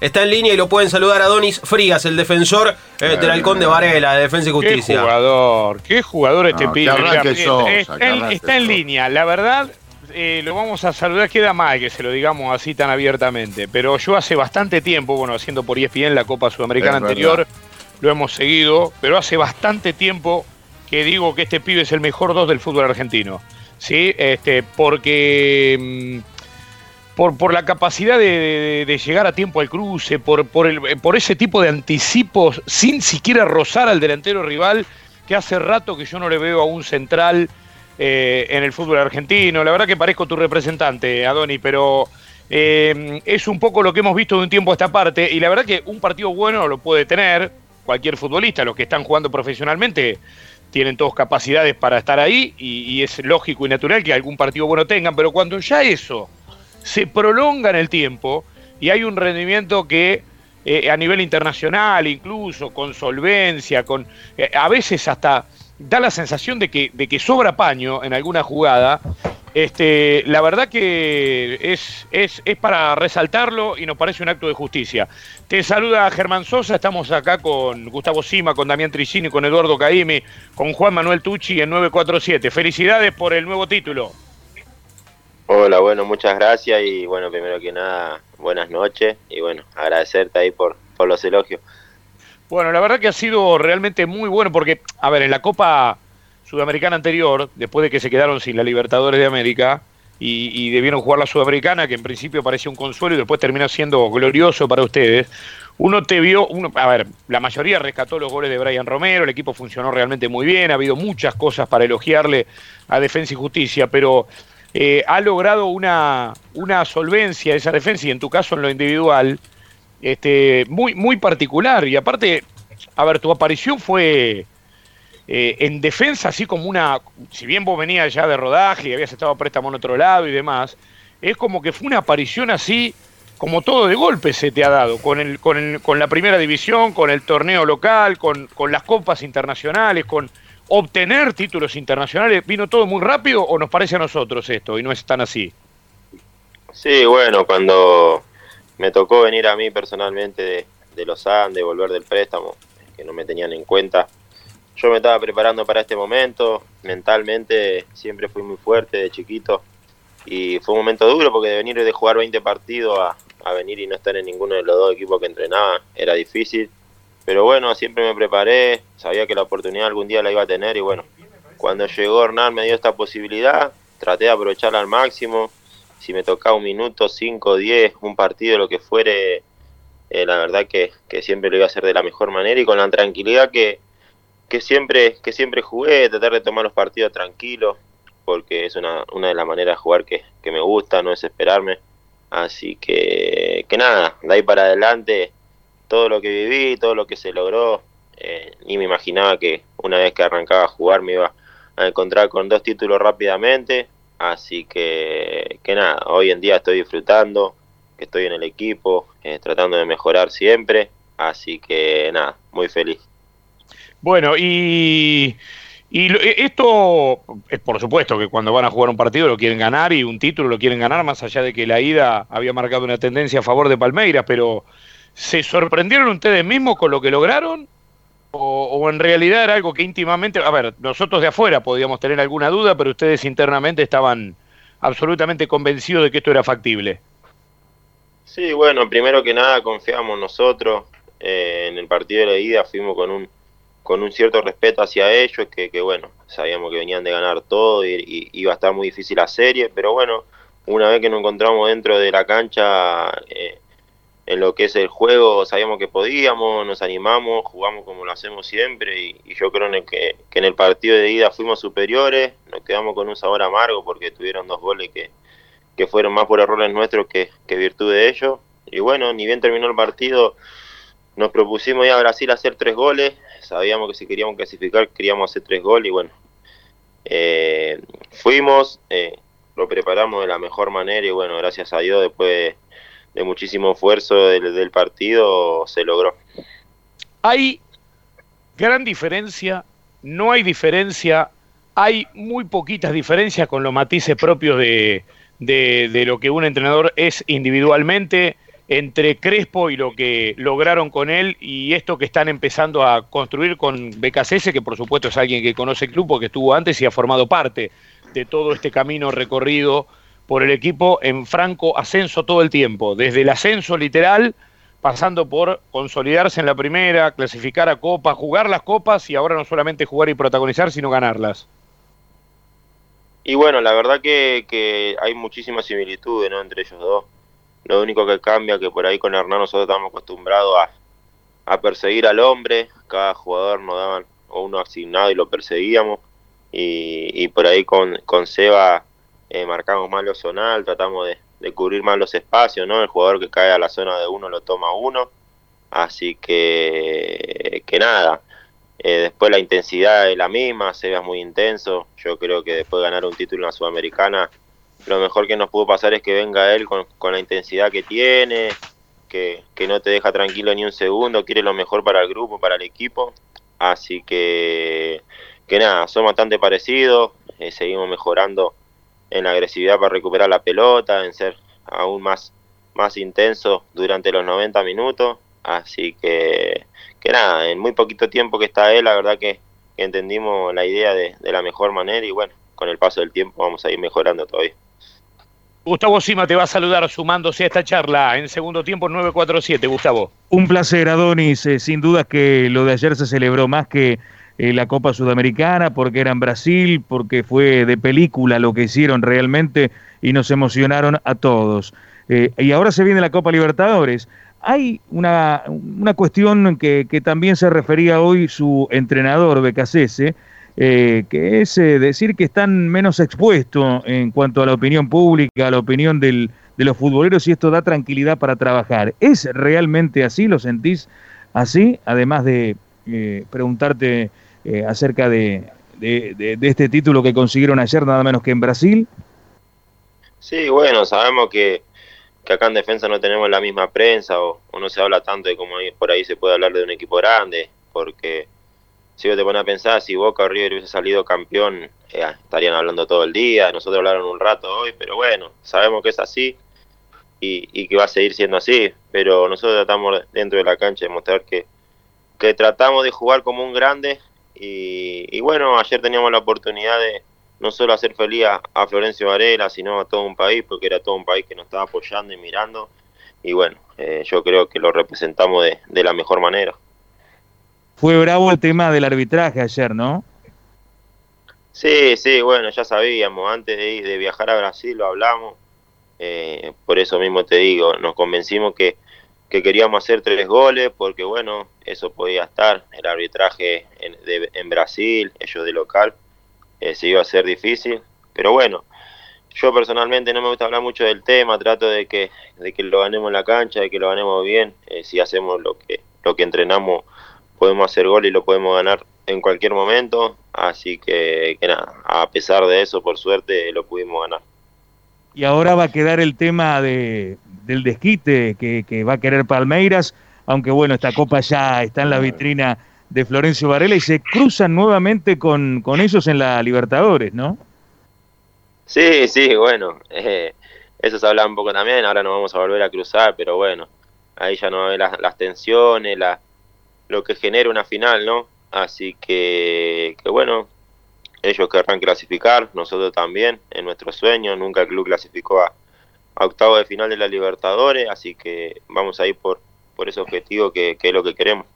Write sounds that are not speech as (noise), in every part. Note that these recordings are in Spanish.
está en línea y lo pueden saludar a Donis Frías, el defensor eh, del Halcón de Varela, de Defensa y Justicia. Qué jugador, qué jugador este No, pibe. está, en- está línea, la verdad. eh, lo vamos a saludar, queda mal que se lo digamos así tan abiertamente, pero yo hace bastante tiempo, bueno, haciendo por ESPN la Copa Sudamericana Es anterior, verdad. lo hemos seguido, pero hace bastante tiempo que digo que este pibe es el mejor dos del fútbol argentino, ¿sí? Este, porque... mm, por, por la capacidad de, llegar a tiempo al cruce, por, por ese tipo de anticipos sin siquiera rozar al delantero rival, que hace rato que yo no le veo a un central eh, en el fútbol argentino. La verdad que parezco tu representante, Adoni, pero eh, es un poco lo que hemos visto de un tiempo a esta parte, y la verdad que un partido bueno lo puede tener cualquier futbolista, los que están jugando profesionalmente tienen todos capacidades para estar ahí, y, y es lógico y natural que algún partido bueno tengan, pero cuando ya eso se prolonga en el tiempo y hay un rendimiento que eh, a nivel internacional incluso, con solvencia, con eh, a veces hasta da la sensación de que, de que sobra paño en alguna jugada, este, la verdad que es, es, es para resaltarlo y nos parece un acto de justicia. Te saluda Germán Sosa, estamos acá con Gustavo Sima, con Damián Tricini, con Eduardo Caimi, con Juan Manuel Tucci en 947. Felicidades por el nuevo título. Hola, bueno, muchas gracias y bueno, primero que nada, buenas noches y bueno, agradecerte ahí por, por los elogios. Bueno, la verdad que ha sido realmente muy bueno porque, a ver, en la Copa Sudamericana anterior, después de que se quedaron sin la Libertadores de América y, debieron jugar la Sudamericana, que en principio parecía un consuelo y después terminó siendo glorioso para ustedes, uno te vio, uno, a ver, la mayoría rescató los goles de Brian Romero, el equipo funcionó realmente muy bien, ha habido muchas cosas para elogiarle a Defensa y Justicia, pero eh, ha logrado una, una solvencia esa defensa y en tu caso en lo individual, este, muy, muy particular. Y aparte, a ver, tu aparición fue eh, en defensa, así como una. Si bien vos venías ya de rodaje y habías estado préstamo en otro lado y demás, es como que fue una aparición así, como todo de golpe se te ha dado, con, el, con, el- con la primera división, con el torneo local, con, con las copas internacionales, con obtener títulos internacionales. ¿Vino todo muy rápido o nos parece a nosotros esto y no es tan así? Sí, bueno, cuando me tocó venir a mí personalmente de, de los Andes, volver del préstamo, que no me tenían en cuenta, yo me estaba preparando para este momento, mentalmente siempre fui muy fuerte de chiquito y fue un momento duro porque de venir de jugar 20 partidos a, a venir y no estar en ninguno de los dos equipos que entrenaba era difícil, pero bueno, siempre me preparé, sabía que la oportunidad algún día la iba a tener y bueno, cuando llegó Hernán me dio esta posibilidad, traté de aprovecharla al máximo, si me tocaba un minuto, 5, 10, un partido, lo que fuere, eh, la verdad que, que siempre lo iba a hacer de la mejor manera y con la tranquilidad que, que siempre que siempre jugué, tratar de tomar los partidos tranquilos, porque es una, una de las maneras de jugar que, que me gusta, no desesperarme. Así que, que nada, de ahí para adelante, todo lo que viví, todo lo que se logró, eh, ni me imaginaba que una vez que arrancaba a jugar me iba a encontrar con dos títulos rápidamente. Así que, que nada, hoy en día estoy disfrutando, que estoy en el equipo, eh, tratando de mejorar siempre. Así que nada, muy feliz. Bueno, y, y e- esto es por supuesto que cuando van a jugar un partido lo quieren ganar y un título lo quieren ganar, más allá de que la ida había marcado una tendencia a favor de Palmeiras, pero ¿se sorprendieron ustedes mismos con lo que lograron? O, o en realidad era algo que íntimamente, a ver, nosotros de afuera podíamos tener alguna duda, pero ustedes internamente estaban absolutamente convencidos de que esto era factible. Sí, bueno, primero que nada confiamos nosotros. eh, en el partido de la ida fuimos con un con un cierto respeto hacia ellos, que, que bueno, sabíamos que venían de ganar todo y, y iba a estar muy difícil la serie, pero bueno, una vez que nos encontramos dentro de la cancha, eh, en lo que es el juego, sabíamos que podíamos, nos animamos, jugamos como lo hacemos siempre y, yo creo en el que, en el partido de ida fuimos superiores, nos quedamos con un sabor amargo porque tuvieron dos goles que, que fueron más por errores nuestros que, virtud de ellos. Y bueno, ni bien terminó el partido, nos propusimos ir a Brasil a hacer tres goles, sabíamos que si queríamos clasificar queríamos hacer tres goles y bueno, eh, fuimos, eh, lo preparamos de la mejor manera y bueno, gracias a Dios después de, de muchísimo esfuerzo del, partido se logró. Hay gran diferencia, no hay diferencia, hay muy poquitas diferencias con los matices propios de, de- de lo que un entrenador es individualmente entre Crespo y lo que lograron con él y esto que están empezando a construir con BKCS, que por supuesto es alguien que conoce el club porque estuvo antes y ha formado parte de todo este camino recorrido por el equipo en franco ascenso todo el tiempo, desde el ascenso literal, pasando por consolidarse en la primera, clasificar a Copa, jugar las copas y ahora no solamente jugar y protagonizar, sino ganarlas. Y bueno, la verdad que, hay muchísimas similitudes ¿no? entre ellos dos lo único que cambia que por ahí con Hernán nosotros estamos acostumbrados a, perseguir al hombre, cada jugador nos daban uno asignado y lo perseguíamos. Y, por ahí con, con Seba eh, marcamos más lo zonal, tratamos de, cubrir más los espacios, ¿no? El jugador que cae a la zona de uno lo toma uno. Así que, que nada, eh, después la intensidad es la misma, Seba es muy intenso. Yo creo que después de ganar un título en la Sudamericana lo mejor que nos pudo pasar es que venga él con, la intensidad que tiene, que, no te deja tranquilo ni un segundo, quiere lo mejor para el grupo, para el equipo. Así que, que nada, somos bastante parecidos, eh, seguimos mejorando en la agresividad para recuperar la pelota, en ser aún más, más intenso durante los 90 minutos. Así que, que nada, en muy poquito tiempo que está él, la verdad que, entendimos la idea de, de la mejor manera y bueno, con el paso del tiempo vamos a ir mejorando todavía. Gustavo Sima te va a saludar sumándose a esta charla en segundo tiempo 947, Gustavo. Un placer, Adonis. Eh, sin duda que lo de ayer se celebró más que eh, la Copa Sudamericana, porque era en Brasil, porque fue de película lo que hicieron realmente y nos emocionaron a todos. Eh, y ahora se viene la Copa Libertadores. Hay una, una cuestión que, que también se refería hoy su entrenador, Becasese, eh, que es eh, decir que están menos expuestos en cuanto a la opinión pública, a la opinión del, de los futboleros y esto da tranquilidad para trabajar. ¿Es realmente así? ¿Lo sentís así? Además de eh, acerca de, de, este título que consiguieron ayer, nada menos que en Brasil. Sí, bueno, sabemos que, que acá en defensa no tenemos la misma prensa o, no se habla tanto de como por ahí se puede hablar de un equipo grande, porque si vos te pones a pensar, si Boca o River hubiese salido campeón, eh, estarían hablando todo el día, nosotros hablaron un rato hoy, pero bueno, sabemos que es así y, que va a seguir siendo así, pero nosotros tratamos dentro de la cancha de mostrar que tratamos de jugar como un grande y, bueno, ayer teníamos la oportunidad de no solo hacer feliz a, Florencio Varela, sino a todo un país, porque era todo un país que nos estaba apoyando y mirando, y bueno, eh, yo creo que lo representamos de la mejor manera. Fue bravo el tema del arbitraje ayer, ¿no? Sí, sí, bueno, ya sabíamos, antes de, de viajar a Brasil lo hablamos, eh, por eso mismo te digo, nos convencimos que, queríamos hacer tres goles, porque bueno, eso podía estar, el arbitraje en, Brasil, ellos de local, eh, se iba a ser difícil, pero bueno, yo personalmente no me gusta hablar mucho del tema, trato de que, de que lo ganemos en la cancha, de que lo ganemos bien, eh, si hacemos lo que, lo que entrenamos podemos hacer gol y lo podemos ganar en cualquier momento, así que, nada, a pesar de eso, por suerte, lo pudimos ganar. Y ahora va a quedar el tema de, del desquite que, va a querer Palmeiras, aunque bueno, esta copa ya está en la vitrina de Florencio Varela y se cruzan nuevamente con, con ellos en la Libertadores, ¿no? Sí, sí, bueno, eh, eso se habla un poco también, ahora nos vamos a volver a cruzar, pero bueno, ahí ya no va a haber las, las tensiones, la, lo que genera una final, ¿no? Así que, que bueno, ellos querrán clasificar, nosotros también, en nuestro sueño, nunca el club clasificó a, octavo de final de la Libertadores, así que vamos a ir por, por ese objetivo que, es lo que queremos.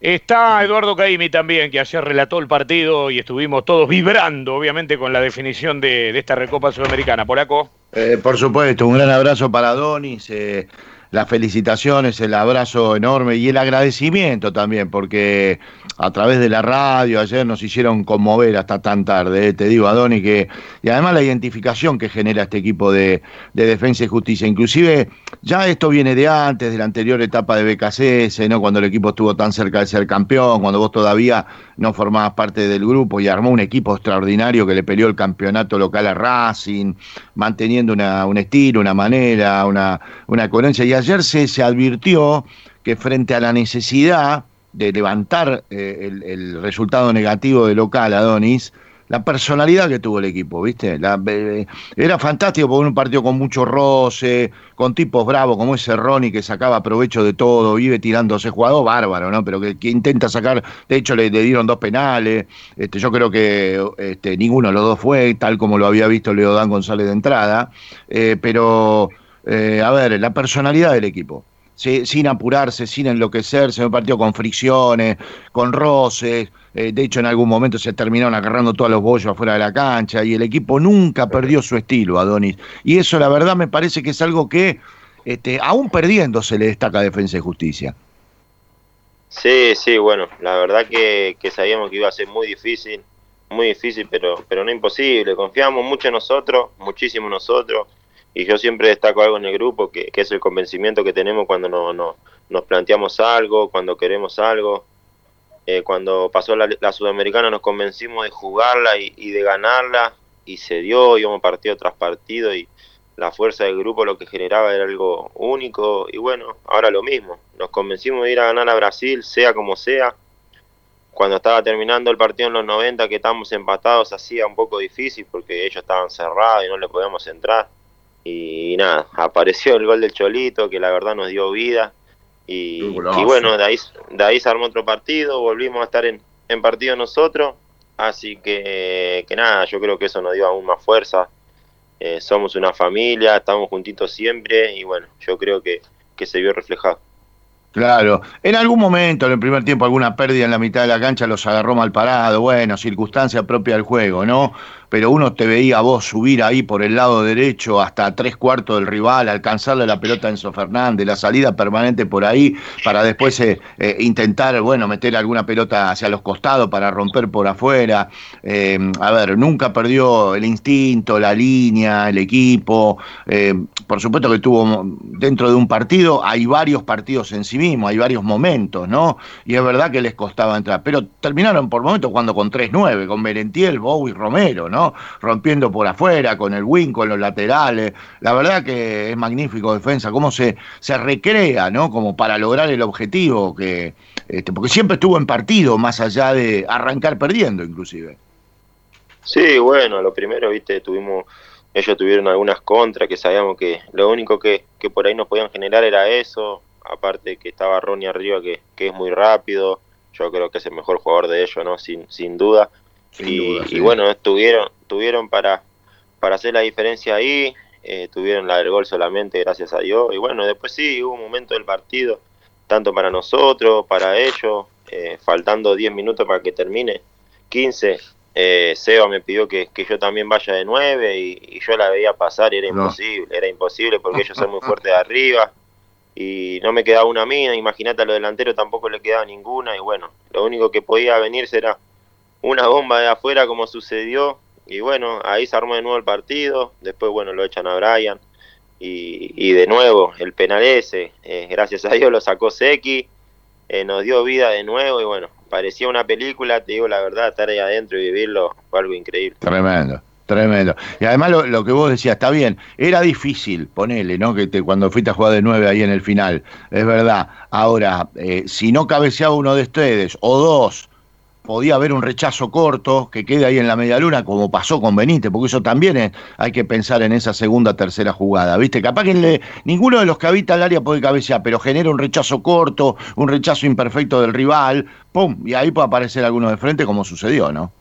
Está Eduardo Caimi también, que ayer relató el partido y estuvimos todos vibrando, obviamente, con la definición de, esta Recopa Sudamericana. Polaco. Eh, por supuesto, un gran abrazo para Donis. Eh, las felicitaciones, el abrazo enorme y el agradecimiento también, porque a través de la radio ayer nos hicieron conmover hasta tan tarde, eh, te digo, Adoni, que, y además la identificación que genera este equipo de, defensa y justicia. Inclusive, ya esto viene de antes, de la anterior etapa de BKCS, ¿no? cuando el equipo estuvo tan cerca de ser campeón, cuando vos todavía no formabas parte del grupo y armó un equipo extraordinario que le peleó el campeonato local a Racing, manteniendo una, un estilo, una manera, una, una coherencia. Ayer se, se advirtió que frente a la necesidad de levantar eh, el, resultado negativo de local, Adonis, la personalidad que tuvo el equipo, ¿viste? Eh, era fantástico porque un partido con mucho roce, con tipos bravos como ese Ronnie que sacaba provecho de todo, vive tirándose jugador bárbaro, ¿no? Pero que, intenta sacar, de hecho le, dieron dos penales, este, yo creo que este, ninguno de los dos fue, tal como lo había visto Leo Dan González de entrada, eh, pero eh, a ver, la personalidad del equipo sin apurarse, sin enloquecerse, un partido con fricciones, con roces, eh, de hecho en algún momento se terminaron agarrando todos los bollos afuera de la cancha y el equipo nunca perdió su estilo, Adonis. Y eso la verdad me parece que es algo que este, aún perdiendo se le destaca a Defensa y Justicia. Sí, sí, bueno, la verdad que, que sabíamos que iba a ser muy difícil, muy difícil, pero, pero no imposible. Confiamos mucho en nosotros, muchísimo en nosotros y yo siempre destaco algo en el grupo, que, es el convencimiento que tenemos cuando no, no, nos planteamos algo, cuando queremos algo. Eh, cuando pasó la, Sudamericana nos convencimos de jugarla y, de ganarla y se dio, íbamos partido tras partido y la fuerza del grupo lo que generaba era algo único y bueno, ahora lo mismo, nos convencimos de ir a ganar a Brasil, sea como sea. Cuando estaba terminando el partido en los 90 que estábamos empatados hacía un poco difícil porque ellos estaban cerrados y no le podíamos entrar y nada, apareció el gol del Cholito, que la verdad nos dio vida. Y, bueno, de ahí, de ahí se armó otro partido, volvimos a estar en, en partido nosotros. Así que, que nada, yo creo que eso nos dio aún más fuerza. Eh, somos una familia, estamos juntitos siempre y bueno, yo creo que, que se vio reflejado. Claro, en algún momento, en el primer tiempo, alguna pérdida en la mitad de la cancha los agarró mal parado, bueno, circunstancia propia del juego, ¿no? Pero uno te veía a vos subir ahí por el lado derecho hasta tres cuartos del rival, alcanzarle la pelota a Enzo Fernández, la salida permanente por ahí, para después eh, eh, intentar, bueno, meter alguna pelota hacia los costados para romper por afuera. Eh, a ver, nunca perdió el instinto, la línea, el equipo. por supuesto que tuvo dentro de un partido, hay varios partidos en sí mismo, hay varios momentos, ¿no? Y es verdad que les costaba entrar, pero terminaron por momentos cuando con 3-9, con Merentiel, Bow y Romero, ¿no? Rompiendo por afuera, con el wing, con los laterales. La verdad que es magnífico defensa, cómo se, se recrea, ¿no? Como para lograr el objetivo, que este, porque siempre estuvo en partido, más allá de arrancar perdiendo, inclusive. Sí, bueno, lo primero, viste, tuvimos, ellos tuvieron algunas contras que sabíamos que lo único que, que por ahí nos podían generar era eso, aparte que estaba Ronnie arriba que, que es muy rápido, yo creo que es el mejor jugador de ellos, ¿no? Sin, sin duda y, bueno, tuvieron, tuvieron para, para hacer la diferencia ahí, eh, tuvieron la del gol solamente, gracias a Dios. Y bueno, después sí, hubo un momento del partido, tanto para nosotros, para ellos, eh, faltando 10 minutos para que termine, 15. Eh, Seba me pidió que, yo también vaya de 9 y, yo la veía pasar y era imposible, era imposible porque ellos son muy fuertes de arriba y no me quedaba una mina, imagínate a los delanteros tampoco le quedaba ninguna y bueno, lo único que podía venir será una bomba de afuera como sucedió y bueno, ahí se armó de nuevo el partido, después bueno, lo echan a Brian y, de nuevo el penal ese, eh, gracias a Dios lo sacó Seki, eh, nos dio vida de nuevo y bueno, parecía una película, te digo la verdad, estar ahí adentro y vivirlo fue algo increíble. Tremendo. Tremendo. Y además lo, que vos decías, está bien, era difícil, ponele, ¿no? Que te, cuando fuiste a jugar de nueve ahí en el final, es verdad. Ahora, eh, si no cabeceaba uno de ustedes, o dos, podía haber un rechazo corto que quede ahí en la media luna, como pasó con Benítez, porque eso también hay que pensar en esa segunda, tercera jugada, ¿viste? Capaz que ninguno de los que habita el área puede cabecear, pero genera un rechazo corto, un rechazo imperfecto del rival, ¡pum! Y ahí puede aparecer alguno de frente, como sucedió, ¿no?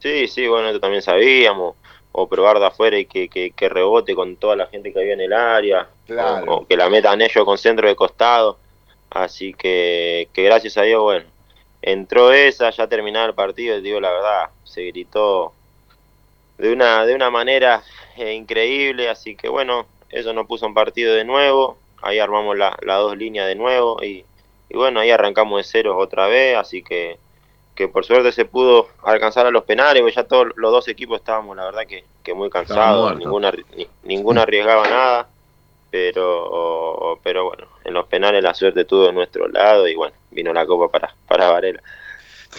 Sí, sí, bueno, esto también sabíamos, o probar de afuera y que, que, rebote con toda la gente que había en el área, o, que la metan ellos con centro de costado, así que, que gracias a Dios, bueno entró esa, ya terminaba el partido, te digo la verdad, se gritó de una, de una manera eh, increíble, así que bueno, eso nos puso un partido de nuevo, ahí armamos las dos líneas de nuevo y, bueno, ahí arrancamos de cero otra vez, así que, que por suerte se pudo alcanzar a los penales, porque ya todos los dos equipos estábamos, la verdad que, que muy cansados, ninguna, ninguna arriesgaba nada pero pero bueno, en los penales la suerte tuvo de nuestro lado y bueno, vino la copa para, para Varela.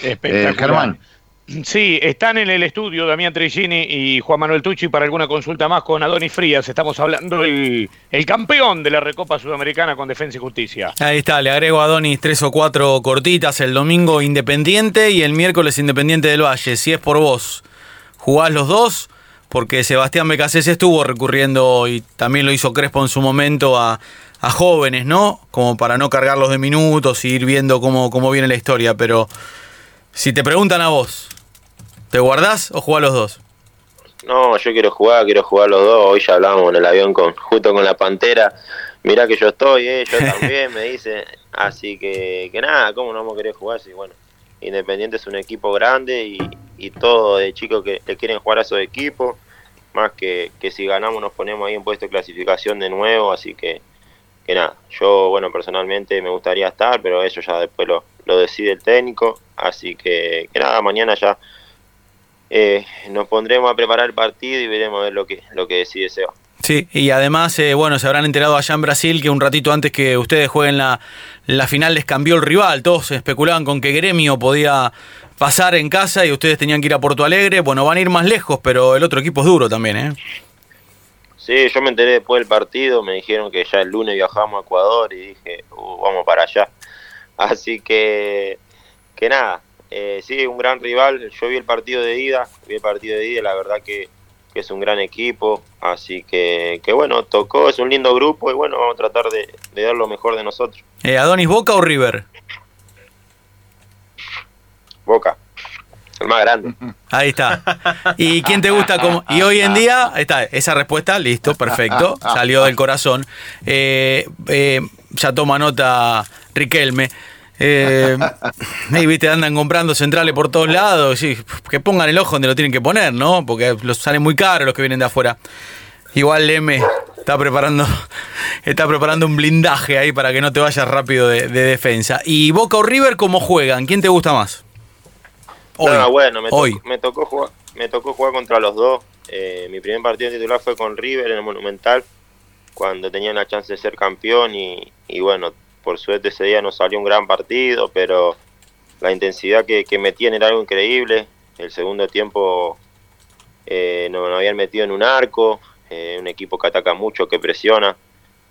Eh, Germán, Sí, están en el estudio Damián Trigini y Juan Manuel Tucci para alguna consulta más con Adonis Frías. Estamos hablando del el campeón de la Recopa Sudamericana con Defensa y Justicia. Ahí está, le agrego a Adonis tres o cuatro cortitas. El domingo Independiente y el miércoles Independiente del Valle. Si es por vos, jugás los dos, porque Sebastián Becasés estuvo recurriendo y también lo hizo Crespo en su momento a, a jóvenes, ¿no? Como para no cargarlos de minutos y ir viendo cómo, cómo viene la historia. Pero si te preguntan a vos, ¿Te guardás o jugás los dos? No, yo quiero jugar, quiero jugar los dos. Hoy ya hablamos en el avión con justo con la Pantera. Mirá que yo estoy, eh, yo también, me dice. Así que, que nada, ¿cómo no vamos a querer jugar? Si, bueno, Independiente es un equipo grande y, y todo de chicos que le quieren jugar a esos equipos. Más que, que si ganamos nos ponemos ahí en puesto de clasificación de nuevo. Así que, que nada, yo, bueno, personalmente me gustaría estar, pero eso ya después lo, lo decide el técnico. Así que, nada, mañana ya eh, nos pondremos a preparar el partido y veremos a ver lo que, lo que decide Seba. Sí, y además, eh, bueno, se habrán enterado allá en Brasil que un ratito antes que ustedes jueguen la, la final les cambió el rival. Todos especulaban con que Gremio podía pasar en casa y ustedes tenían que ir a Porto Alegre. Bueno, van a ir más lejos, pero el otro equipo es duro también, ¿eh? Sí, yo me enteré después del partido, me dijeron que ya el lunes viajamos a Ecuador y dije, uh, vamos para allá. (laughs) Así que, que nada, eh, sí, un gran rival. Yo vi el partido de ida, vi el partido de ida, la verdad que, es un gran equipo. Así que, que, bueno, tocó, es un lindo grupo y bueno, vamos a tratar de, dar lo mejor de nosotros. Eh, ¿Adonis Boca o River? Boca. El más grande. (laughs) Ahí está. ¿Y quién te gusta? Como... Y hoy en día, está, esa respuesta, listo, perfecto, (laughs) salió del corazón. Eh, eh, ya toma nota Riquelme. Eh, y viste, andan comprando centrales por todos lados. Que pongan el ojo donde lo tienen que poner, ¿no? Porque los salen muy caros los que vienen de afuera. Igual M está preparando, está preparando un blindaje ahí para que no te vayas rápido de, defensa. ¿Y Boca o River cómo juegan? ¿Quién te gusta más? Hoy, bueno, me, hoy. me, tocó jugar, me tocó jugar contra los dos. Eh, mi primer partido titular fue con River en el Monumental, cuando tenía la chance de ser campeón y, y bueno, por suerte ese día no salió un gran partido, pero la intensidad que, que metían era algo increíble. El segundo tiempo eh, nos, habían metido en un arco, eh, un equipo que ataca mucho, que presiona.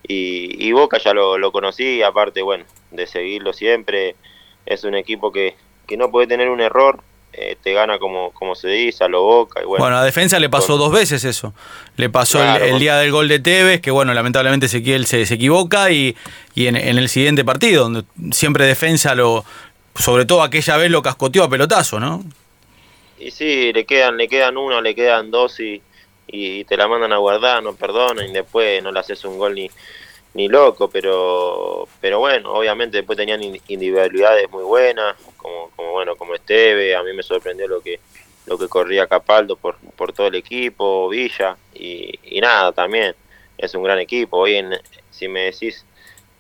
Y, Boca ya lo, lo, conocí, aparte, bueno, de seguirlo siempre. Es un equipo que, que no puede tener un error, eh, te gana como, como se dice, a lo boca. Y bueno, bueno, a defensa le pasó dos veces eso. Le pasó el, día del gol de Tevez, que bueno, lamentablemente Ezequiel se, se equivoca, y, y en, el siguiente partido, donde siempre defensa lo, sobre todo aquella vez lo cascoteó a pelotazo, ¿no? Y sí, le quedan, le quedan uno, le quedan dos y, y te la mandan a guardar, no perdonan, y después no le haces un gol ni, ni loco, pero pero bueno, obviamente después tenían individualidades muy buenas, como, bueno, como Esteve, a mí me sorprendió lo que lo que corría Capaldo por, por todo el equipo, Villa, y, nada, también es un gran equipo. Hoy en, si me decís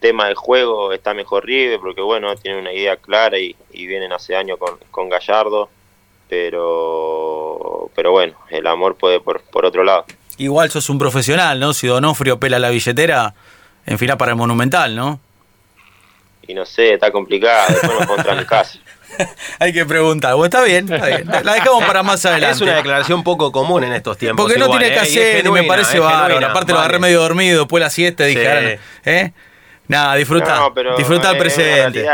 tema del juego, está mejor River, porque bueno, tiene una idea clara y, vienen hace años con, con Gallardo, pero pero bueno, el amor puede por, por otro lado. Igual sos un profesional, ¿no? Si Donofrio pela la billetera, en final para el Monumental, ¿no? Y no sé, está complicado, después nos contra el caso. (laughs) (laughs) Hay que preguntar. Bueno, está bien, está bien. La dejamos para más adelante. Es una declaración poco común en estos tiempos. Porque no tiene que ¿eh? hacer, y me parece bárbaro. Aparte lo agarré medio dormido, después la siesta, dije, ¿eh? Nada, disfruta. disfruta el presente.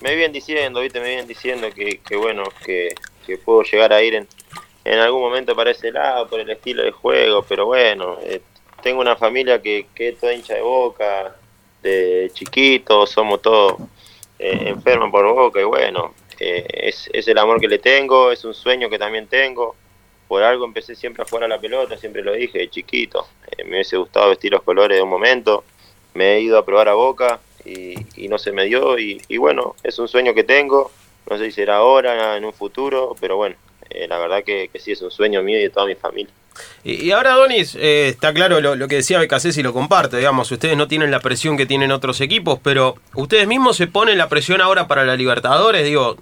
me vienen diciendo, viste, me vienen diciendo que, que bueno, que, que, puedo llegar a ir en, en algún momento para ese lado, por el estilo de juego, pero bueno, eh, tengo una familia que, que es toda hincha de boca, de chiquitos, somos todos eh, enfermos por boca y bueno, eh, es, es, el amor que le tengo, es un sueño que también tengo. Por algo empecé siempre a jugar a la pelota, siempre lo dije, de chiquito. Eh, me hubiese gustado vestir los colores de un momento. Me he ido a probar a boca y, y no se me dio. Y, y, bueno, es un sueño que tengo. No sé si será ahora, en un futuro, pero bueno, la verdad que, que sí es un sueño mío y de toda mi familia. Y, ahora, Donis, eh, está claro lo, que decía Becasés y lo comparte, digamos, ustedes no tienen la presión que tienen otros equipos, pero ustedes mismos se ponen la presión ahora para la Libertadores, digo,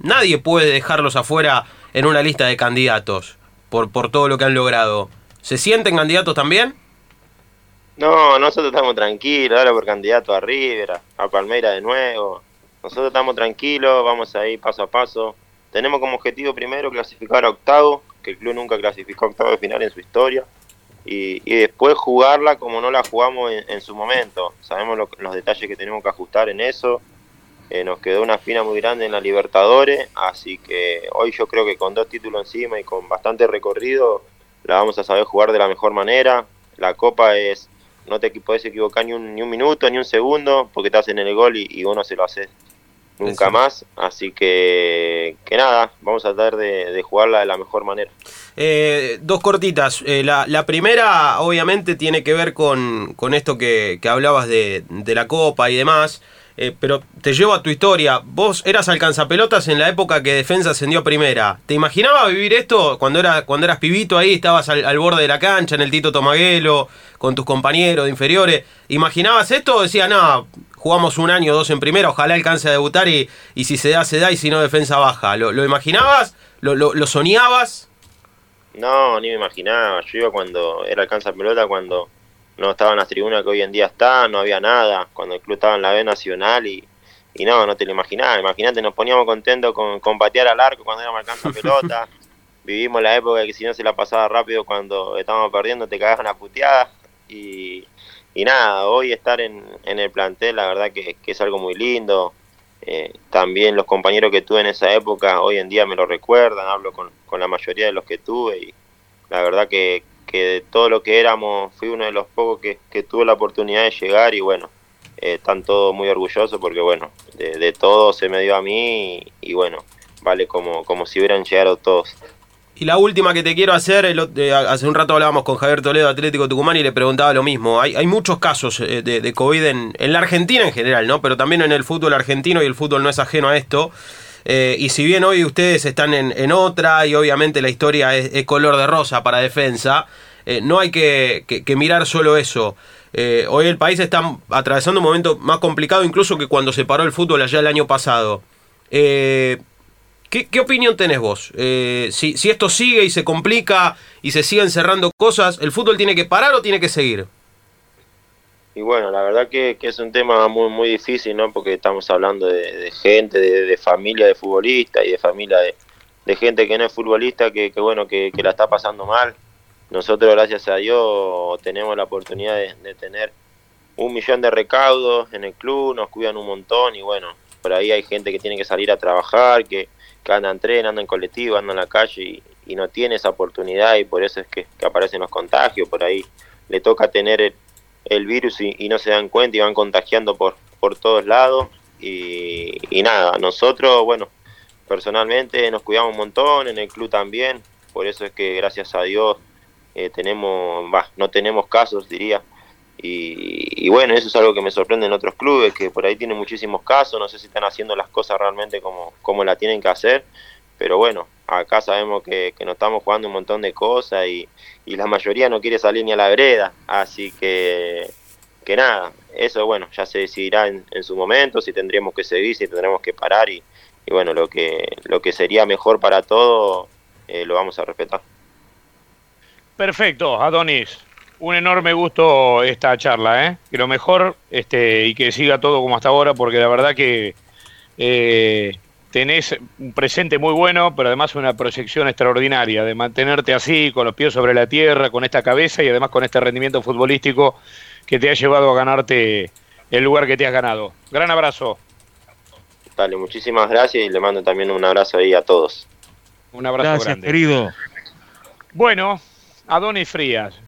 nadie puede dejarlos afuera en una lista de candidatos por, por todo lo que han logrado. ¿Se sienten candidatos también? No, nosotros estamos tranquilos, ahora por candidato a River, a Palmeira de nuevo. Nosotros estamos tranquilos, vamos ahí paso a paso. tenemos como objetivo primero clasificar a octavo, que el club nunca clasificó a octavo de final en su historia, y, después jugarla como no la jugamos en, su momento. Sabemos los detalles que tenemos que ajustar en eso. Eh, nos quedó una fina muy grande en la Libertadores, así que hoy yo creo que con dos títulos encima y con bastante recorrido la vamos a saber jugar de la mejor manera. La Copa es, no te puedes equivocar ni un, ni un minuto, ni un segundo, porque estás en el gol y, y uno se lo hace nunca más. Así que, que nada, vamos a tratar de, jugarla de la mejor manera. Eh, dos cortitas. Eh, la, primera, obviamente, tiene que ver con, con esto que, que hablabas de, de, la Copa y demás. Eh, pero te llevo a tu historia. Vos eras alcanzapelotas en la época que Defensa ascendió a primera. ¿Te imaginabas vivir esto cuando, era, cuando eras pibito ahí, estabas al, borde de la cancha, en el Tito Tomaguelo, con tus compañeros de inferiores? ¿Imaginabas esto o decías, no, jugamos un año o dos en primera, ojalá alcance a debutar y, y si se da, se da y si no, defensa baja? ¿Lo, imaginabas? ¿Lo, lo, soñabas? No, ni me imaginaba. Yo iba cuando era alcanza pelota, cuando no estaban las tribunas que hoy en día están, no había nada, cuando el club estaba en la B Nacional y, y no, no te lo imaginabas, imagínate, nos poníamos contentos con, con patear al arco cuando era marcando pelota, (laughs) vivimos la época que si no se la pasaba rápido cuando estábamos perdiendo te cagaban a puteada y, y nada, hoy estar en, en el plantel la verdad que, es algo muy lindo, eh, también los compañeros que tuve en esa época hoy en día me lo recuerdan, hablo con, con la mayoría de los que tuve y la verdad que, que de todo lo que éramos fui uno de los pocos que, que tuvo la oportunidad de llegar y bueno, eh, están todos muy orgullosos porque bueno, de, todo se me dio a mí y, bueno, vale como, como si hubieran llegado todos. Y la última que te quiero hacer, hace un rato hablábamos con Javier Toledo, Atlético Tucumán, y le preguntaba lo mismo. Hay, muchos casos eh, de, COVID en, en, la Argentina en general, ¿no? Pero también en el fútbol argentino y el fútbol no es ajeno a esto. Eh, y si bien hoy ustedes están en, otra y obviamente la historia es, color de rosa para defensa, eh, no hay que, mirar solo eso. Eh, hoy el país está atravesando un momento más complicado incluso que cuando se paró el fútbol allá el año pasado. ¿Qué, opinión tenés vos? Si, si esto sigue y se complica y se siguen cerrando cosas, ¿el fútbol tiene que parar o tiene que seguir? Y bueno, la verdad que, es un tema muy muy difícil, ¿no? Porque estamos hablando de, gente, de, familia de futbolistas y de familia de, gente que no es futbolista, que, bueno, que, la está pasando mal. Nosotros, gracias a Dios, tenemos la oportunidad de, tener un millón de recaudos en el club, nos cuidan un montón y bueno, por ahí hay gente que tiene que salir a trabajar, que, que anda en tren, anda en colectivo, anda en la calle y, y no tiene esa oportunidad y por eso es que, aparecen los contagios, por ahí le toca tener el, virus y, no se dan cuenta y van contagiando por, por todos lados. Y, nada, nosotros, bueno, personalmente nos cuidamos un montón, en el club también, por eso es que gracias a Dios eh, tenemos, no tenemos casos, diría. Y, bueno, eso es algo que me sorprende en otros clubes, que por ahí tienen muchísimos casos, no sé si están haciendo las cosas realmente como, como la tienen que hacer, pero bueno, acá sabemos que, que nos estamos jugando un montón de cosas y, y la mayoría no quiere salir ni a la vereda, así que, que nada, eso bueno, ya se decidirá en, su momento, si tendríamos que seguir, si tendremos que parar y, bueno, lo que, lo que sería mejor para todos eh, lo vamos a respetar. Perfecto, Adonis. Un enorme gusto esta charla, ¿eh? Que lo mejor este, y que siga todo como hasta ahora, porque la verdad que eh, tenés un presente muy bueno, pero además una proyección extraordinaria de mantenerte así, con los pies sobre la tierra, con esta cabeza y además con este rendimiento futbolístico que te ha llevado a ganarte el lugar que te has ganado. Gran abrazo. Dale, muchísimas gracias y le mando también un abrazo ahí a todos. Un abrazo gracias, querido. Bueno, Adonis Frías,